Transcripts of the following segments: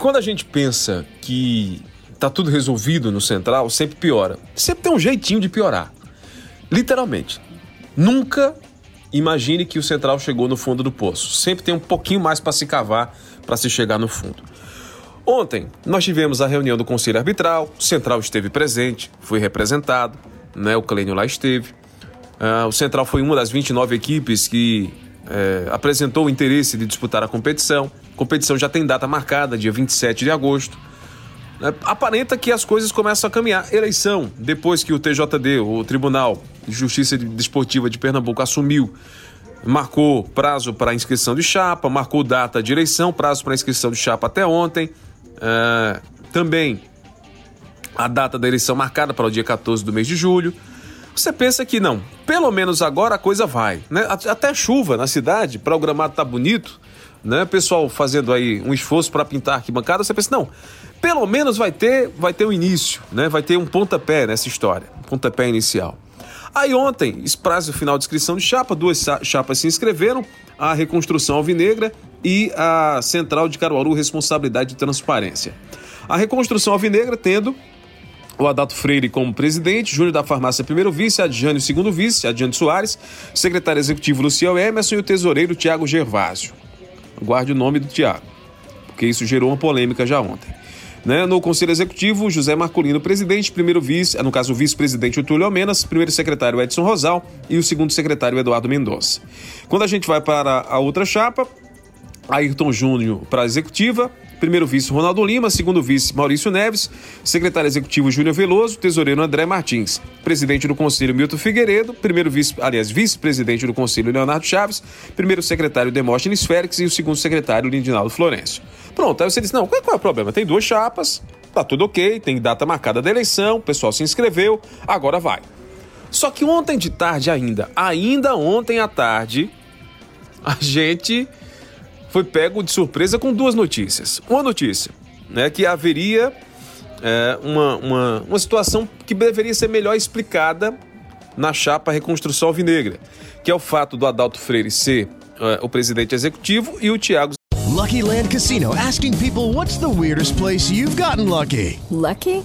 Quando a gente pensa que tá tudo resolvido no Central, sempre piora. Sempre tem um jeitinho de piorar. Literalmente. Nunca imagine que o Central chegou no fundo do poço. Sempre tem um pouquinho mais para se cavar para se chegar no fundo. Ontem nós tivemos a reunião do Conselho Arbitral, o Central esteve presente, foi representado, né? o Clênio lá esteve. Uh, o Central foi uma das 29 equipes que eh, apresentou o interesse de disputar a competição. A competição já tem data marcada, dia 27 de agosto. Uh, aparenta que as coisas começam a caminhar. Eleição, depois que o TJD, o Tribunal de Justiça Desportiva de Pernambuco, assumiu marcou prazo para inscrição de chapa, marcou data de eleição, prazo para inscrição de chapa até ontem. Uh, também a data da eleição marcada para o dia 14 do mês de julho. Você pensa que não, pelo menos agora a coisa vai, né? Até chuva na cidade, para o gramado tá bonito, né? Pessoal fazendo aí um esforço para pintar a arquibancada, você pensa, não, pelo menos vai ter, vai ter um início, né? Vai ter um pontapé nessa história, um pontapé inicial. Aí ontem, prazo final de inscrição de chapa, duas chapas se inscreveram, a Reconstrução Alvinegra e a Central de Caruaru Responsabilidade de Transparência. A Reconstrução Alvinegra tendo o Adato Freire como presidente, Júnior da Farmácia primeiro vice, Adjânio segundo vice, Adjânio Soares, secretário executivo Luciel Emerson e o tesoureiro Tiago Gervásio. Guarde o nome do Tiago, porque isso gerou uma polêmica já ontem. Né? No Conselho Executivo, José Marcolino, presidente, primeiro vice, no caso o vice-presidente o Túlio Almenas, primeiro secretário Edson Rosal e o segundo secretário Eduardo Mendonça. Quando a gente vai para a outra chapa, Ayrton Júnior para a executiva, primeiro vice Ronaldo Lima, segundo vice Maurício Neves, secretário executivo Júnior Veloso, tesoureiro André Martins, presidente do conselho Milton Figueiredo, primeiro vice, aliás, vice-presidente do conselho Leonardo Chaves, primeiro secretário Demóstenes Félix e o segundo secretário Lindinaldo Florencio. Pronto, aí você diz, não, qual é o problema? Tem duas chapas, tá tudo ok, tem data marcada da eleição, o pessoal se inscreveu, agora vai. Só que ontem de tarde ainda, ainda ontem à tarde, a gente foi pego de surpresa com duas notícias. Uma notícia, né, que haveria é, uma, uma, uma situação que deveria ser melhor explicada na chapa Reconstrução Alvinegra, que é o fato do Adalto Freire ser é, o presidente executivo e o Tiago Lucky Land Casino asking people what's the weirdest place you've gotten lucky? Lucky?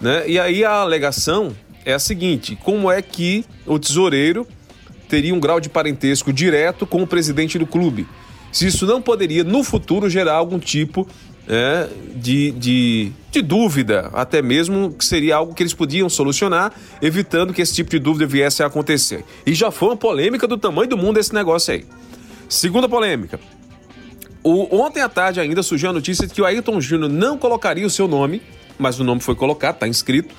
Né? E aí a alegação é a seguinte: como é que o tesoureiro teria um grau de parentesco direto com o presidente do clube? Se isso não poderia, no futuro, gerar algum tipo é, de, de, de, dúvida, até mesmo que seria algo que eles podiam solucionar, evitando que esse tipo de dúvida viesse a acontecer. E já foi uma polêmica do tamanho do mundo esse negócio aí. Segunda polêmica. O, ontem à tarde ainda surgiu a notícia de que o Ayrton Júnior não colocaria o seu nome, mas o nome foi colocado, está inscrito,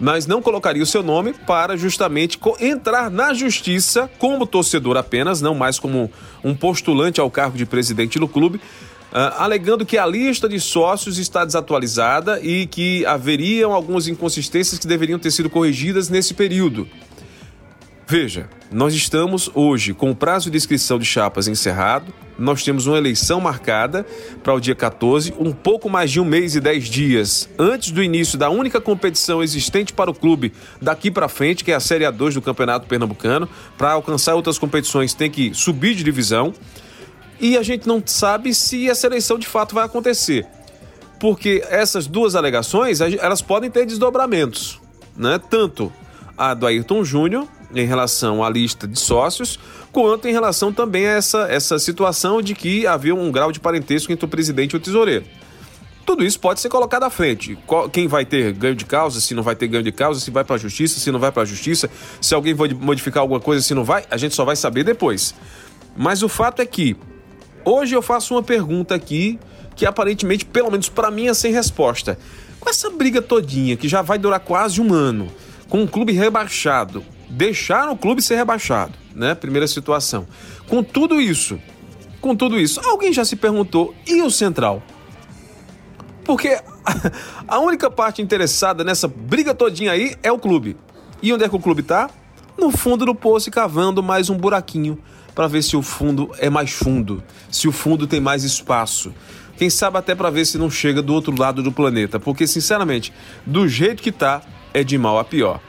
mas não colocaria o seu nome para justamente entrar na justiça como torcedor apenas, não mais como um postulante ao cargo de presidente do clube, Uh, alegando que a lista de sócios está desatualizada e que haveriam algumas inconsistências que deveriam ter sido corrigidas nesse período. Veja, nós estamos hoje com o prazo de inscrição de chapas encerrado, nós temos uma eleição marcada para o dia 14, um pouco mais de um mês e dez dias antes do início da única competição existente para o clube daqui para frente, que é a Série A2 do Campeonato Pernambucano. Para alcançar outras competições tem que subir de divisão. E a gente não sabe se essa eleição de fato vai acontecer. Porque essas duas alegações, elas podem ter desdobramentos, né? Tanto a do Ayrton Júnior em relação à lista de sócios, quanto em relação também a essa, essa situação de que havia um grau de parentesco entre o presidente e o tesoureiro. Tudo isso pode ser colocado à frente. Quem vai ter ganho de causa, se não vai ter ganho de causa, se vai para a justiça, se não vai para a justiça, se alguém vai modificar alguma coisa, se não vai, a gente só vai saber depois. Mas o fato é que hoje eu faço uma pergunta aqui que aparentemente, pelo menos para mim, é sem resposta. Com essa briga todinha que já vai durar quase um ano, com o clube rebaixado, deixaram o clube ser rebaixado, né? Primeira situação. Com tudo isso, com tudo isso, alguém já se perguntou e o Central? Porque a única parte interessada nessa briga todinha aí é o clube. E onde é que o clube tá? No fundo do poço cavando mais um buraquinho para ver se o fundo é mais fundo, se o fundo tem mais espaço. Quem sabe até para ver se não chega do outro lado do planeta, porque sinceramente, do jeito que tá, é de mal a pior.